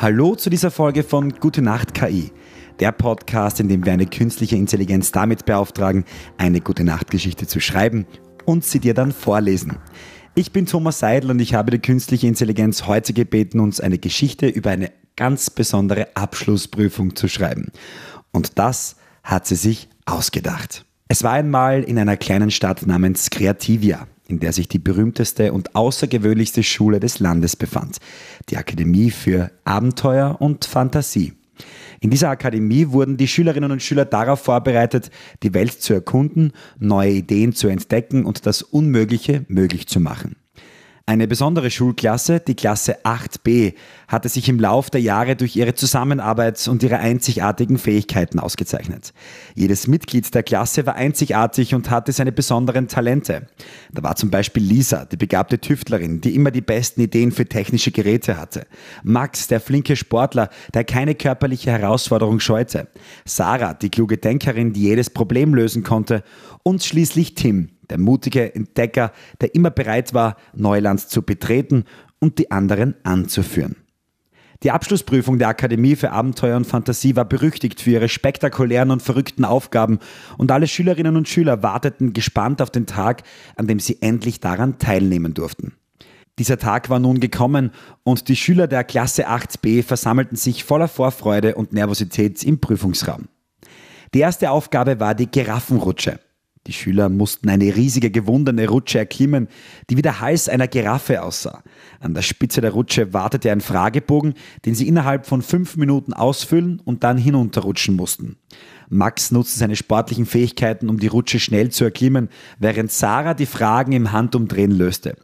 Hallo zu dieser Folge von Gute Nacht KI, der Podcast, in dem wir eine künstliche Intelligenz damit beauftragen, eine Gute Nacht Geschichte zu schreiben und sie dir dann vorlesen. Ich bin Thomas Seidel und ich habe die künstliche Intelligenz heute gebeten, uns eine Geschichte über eine ganz besondere Abschlussprüfung zu schreiben. Und das hat sie sich ausgedacht. Es war einmal in einer kleinen Stadt namens Creativia in der sich die berühmteste und außergewöhnlichste Schule des Landes befand, die Akademie für Abenteuer und Fantasie. In dieser Akademie wurden die Schülerinnen und Schüler darauf vorbereitet, die Welt zu erkunden, neue Ideen zu entdecken und das Unmögliche möglich zu machen. Eine besondere Schulklasse, die Klasse 8b, hatte sich im Lauf der Jahre durch ihre Zusammenarbeit und ihre einzigartigen Fähigkeiten ausgezeichnet. Jedes Mitglied der Klasse war einzigartig und hatte seine besonderen Talente. Da war zum Beispiel Lisa, die begabte Tüftlerin, die immer die besten Ideen für technische Geräte hatte. Max, der flinke Sportler, der keine körperliche Herausforderung scheute. Sarah, die kluge Denkerin, die jedes Problem lösen konnte. Und schließlich Tim, der mutige Entdecker, der immer bereit war, Neuland zu betreten und die anderen anzuführen. Die Abschlussprüfung der Akademie für Abenteuer und Fantasie war berüchtigt für ihre spektakulären und verrückten Aufgaben und alle Schülerinnen und Schüler warteten gespannt auf den Tag, an dem sie endlich daran teilnehmen durften. Dieser Tag war nun gekommen und die Schüler der Klasse 8b versammelten sich voller Vorfreude und Nervosität im Prüfungsraum. Die erste Aufgabe war die Giraffenrutsche. Die Schüler mussten eine riesige gewundene Rutsche erklimmen, die wie der Hals einer Giraffe aussah. An der Spitze der Rutsche wartete ein Fragebogen, den sie innerhalb von fünf Minuten ausfüllen und dann hinunterrutschen mussten. Max nutzte seine sportlichen Fähigkeiten, um die Rutsche schnell zu erklimmen, während Sarah die Fragen im Handumdrehen löste.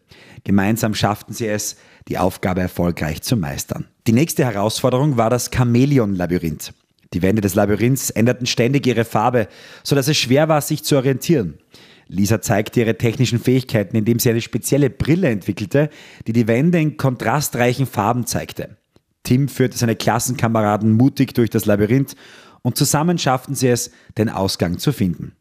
Gemeinsam schafften sie es, die Aufgabe erfolgreich zu meistern. Die nächste Herausforderung war das Chamäleon-Labyrinth. Die Wände des Labyrinths änderten ständig ihre Farbe, sodass es schwer war, sich zu orientieren. Lisa zeigte ihre technischen Fähigkeiten, indem sie eine spezielle Brille entwickelte, die die Wände in kontrastreichen Farben zeigte. Tim führte seine Klassenkameraden mutig durch das Labyrinth und zusammen schafften sie es, den Ausgang zu finden.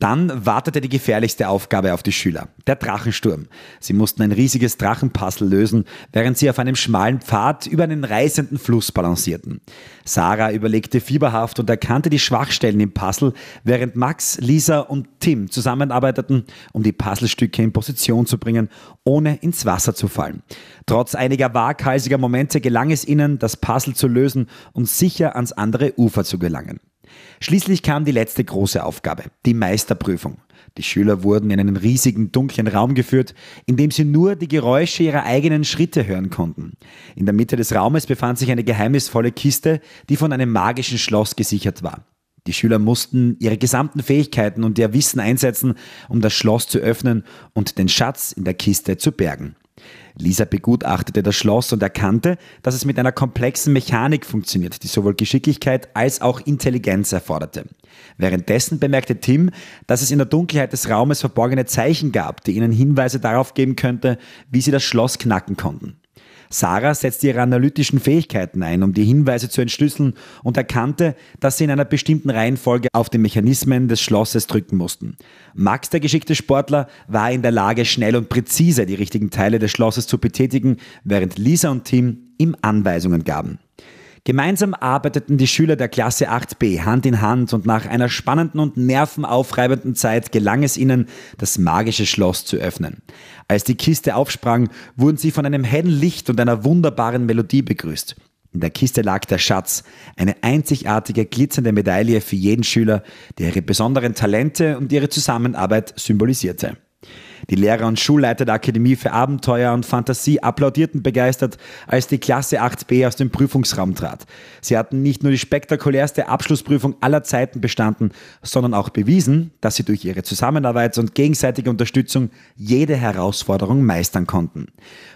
Dann wartete die gefährlichste Aufgabe auf die Schüler, der Drachensturm. Sie mussten ein riesiges Drachenpuzzle lösen, während sie auf einem schmalen Pfad über einen reißenden Fluss balancierten. Sarah überlegte fieberhaft und erkannte die Schwachstellen im Puzzle, während Max, Lisa und Tim zusammenarbeiteten, um die Puzzlestücke in Position zu bringen, ohne ins Wasser zu fallen. Trotz einiger waghalsiger Momente gelang es ihnen, das Puzzle zu lösen und sicher ans andere Ufer zu gelangen. Schließlich kam die letzte große Aufgabe, die Meisterprüfung. Die Schüler wurden in einen riesigen dunklen Raum geführt, in dem sie nur die Geräusche ihrer eigenen Schritte hören konnten. In der Mitte des Raumes befand sich eine geheimnisvolle Kiste, die von einem magischen Schloss gesichert war. Die Schüler mussten ihre gesamten Fähigkeiten und ihr Wissen einsetzen, um das Schloss zu öffnen und den Schatz in der Kiste zu bergen. Lisa begutachtete das Schloss und erkannte, dass es mit einer komplexen Mechanik funktioniert, die sowohl Geschicklichkeit als auch Intelligenz erforderte. Währenddessen bemerkte Tim, dass es in der Dunkelheit des Raumes verborgene Zeichen gab, die ihnen Hinweise darauf geben könnte, wie sie das Schloss knacken konnten. Sarah setzte ihre analytischen Fähigkeiten ein, um die Hinweise zu entschlüsseln und erkannte, dass sie in einer bestimmten Reihenfolge auf die Mechanismen des Schlosses drücken mussten. Max, der geschickte Sportler, war in der Lage, schnell und präzise die richtigen Teile des Schlosses zu betätigen, während Lisa und Tim ihm Anweisungen gaben. Gemeinsam arbeiteten die Schüler der Klasse 8b Hand in Hand und nach einer spannenden und nervenaufreibenden Zeit gelang es ihnen, das magische Schloss zu öffnen. Als die Kiste aufsprang, wurden sie von einem hellen Licht und einer wunderbaren Melodie begrüßt. In der Kiste lag der Schatz, eine einzigartige glitzernde Medaille für jeden Schüler, der ihre besonderen Talente und ihre Zusammenarbeit symbolisierte. Die Lehrer und Schulleiter der Akademie für Abenteuer und Fantasie applaudierten begeistert, als die Klasse 8b aus dem Prüfungsraum trat. Sie hatten nicht nur die spektakulärste Abschlussprüfung aller Zeiten bestanden, sondern auch bewiesen, dass sie durch ihre Zusammenarbeit und gegenseitige Unterstützung jede Herausforderung meistern konnten.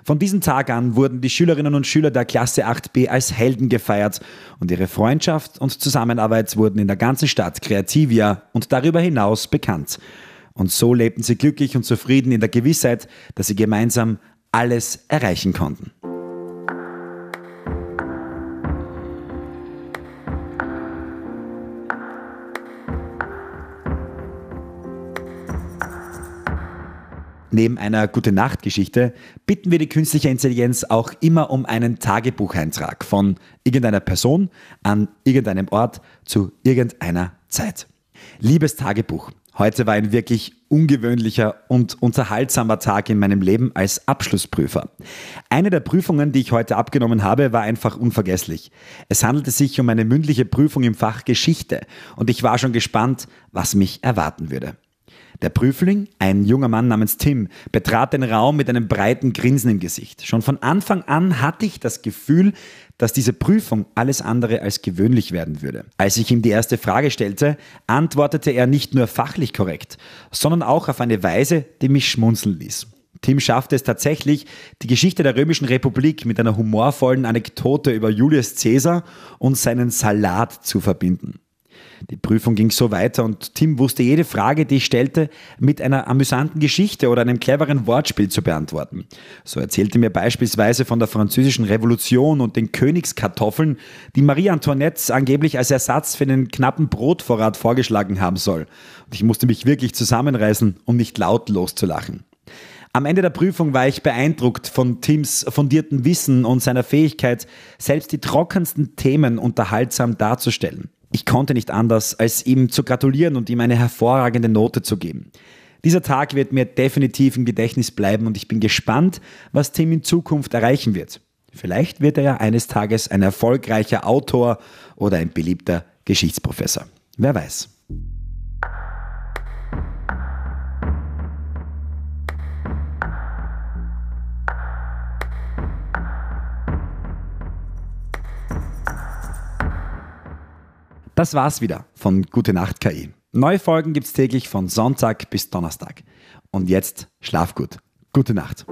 Von diesem Tag an wurden die Schülerinnen und Schüler der Klasse 8b als Helden gefeiert und ihre Freundschaft und Zusammenarbeit wurden in der ganzen Stadt Creativia und darüber hinaus bekannt. Und so lebten sie glücklich und zufrieden in der Gewissheit, dass sie gemeinsam alles erreichen konnten. Neben einer Gute-Nacht-Geschichte bitten wir die künstliche Intelligenz auch immer um einen Tagebucheintrag von irgendeiner Person an irgendeinem Ort zu irgendeiner Zeit. Liebes Tagebuch, heute war ein wirklich ungewöhnlicher und unterhaltsamer Tag in meinem Leben als Abschlussprüfer. Eine der Prüfungen, die ich heute abgenommen habe, war einfach unvergesslich. Es handelte sich um eine mündliche Prüfung im Fach Geschichte und ich war schon gespannt, was mich erwarten würde. Der Prüfling, ein junger Mann namens Tim, betrat den Raum mit einem breiten Grinsen im Gesicht. Schon von Anfang an hatte ich das Gefühl, dass diese Prüfung alles andere als gewöhnlich werden würde. Als ich ihm die erste Frage stellte, antwortete er nicht nur fachlich korrekt, sondern auch auf eine Weise, die mich schmunzeln ließ. Tim schaffte es tatsächlich, die Geschichte der Römischen Republik mit einer humorvollen Anekdote über Julius Caesar und seinen Salat zu verbinden. Die Prüfung ging so weiter und Tim wusste jede Frage, die ich stellte, mit einer amüsanten Geschichte oder einem cleveren Wortspiel zu beantworten. So erzählte mir beispielsweise von der französischen Revolution und den Königskartoffeln, die Marie Antoinette angeblich als Ersatz für den knappen Brotvorrat vorgeschlagen haben soll. Und ich musste mich wirklich zusammenreißen, um nicht laut loszulachen. Am Ende der Prüfung war ich beeindruckt von Tims fundierten Wissen und seiner Fähigkeit, selbst die trockensten Themen unterhaltsam darzustellen. Ich konnte nicht anders, als ihm zu gratulieren und ihm eine hervorragende Note zu geben. Dieser Tag wird mir definitiv im Gedächtnis bleiben und ich bin gespannt, was Tim in Zukunft erreichen wird. Vielleicht wird er ja eines Tages ein erfolgreicher Autor oder ein beliebter Geschichtsprofessor. Wer weiß. Das war's wieder von Gute Nacht KI. Neue Folgen gibt's täglich von Sonntag bis Donnerstag. Und jetzt schlaf gut. Gute Nacht.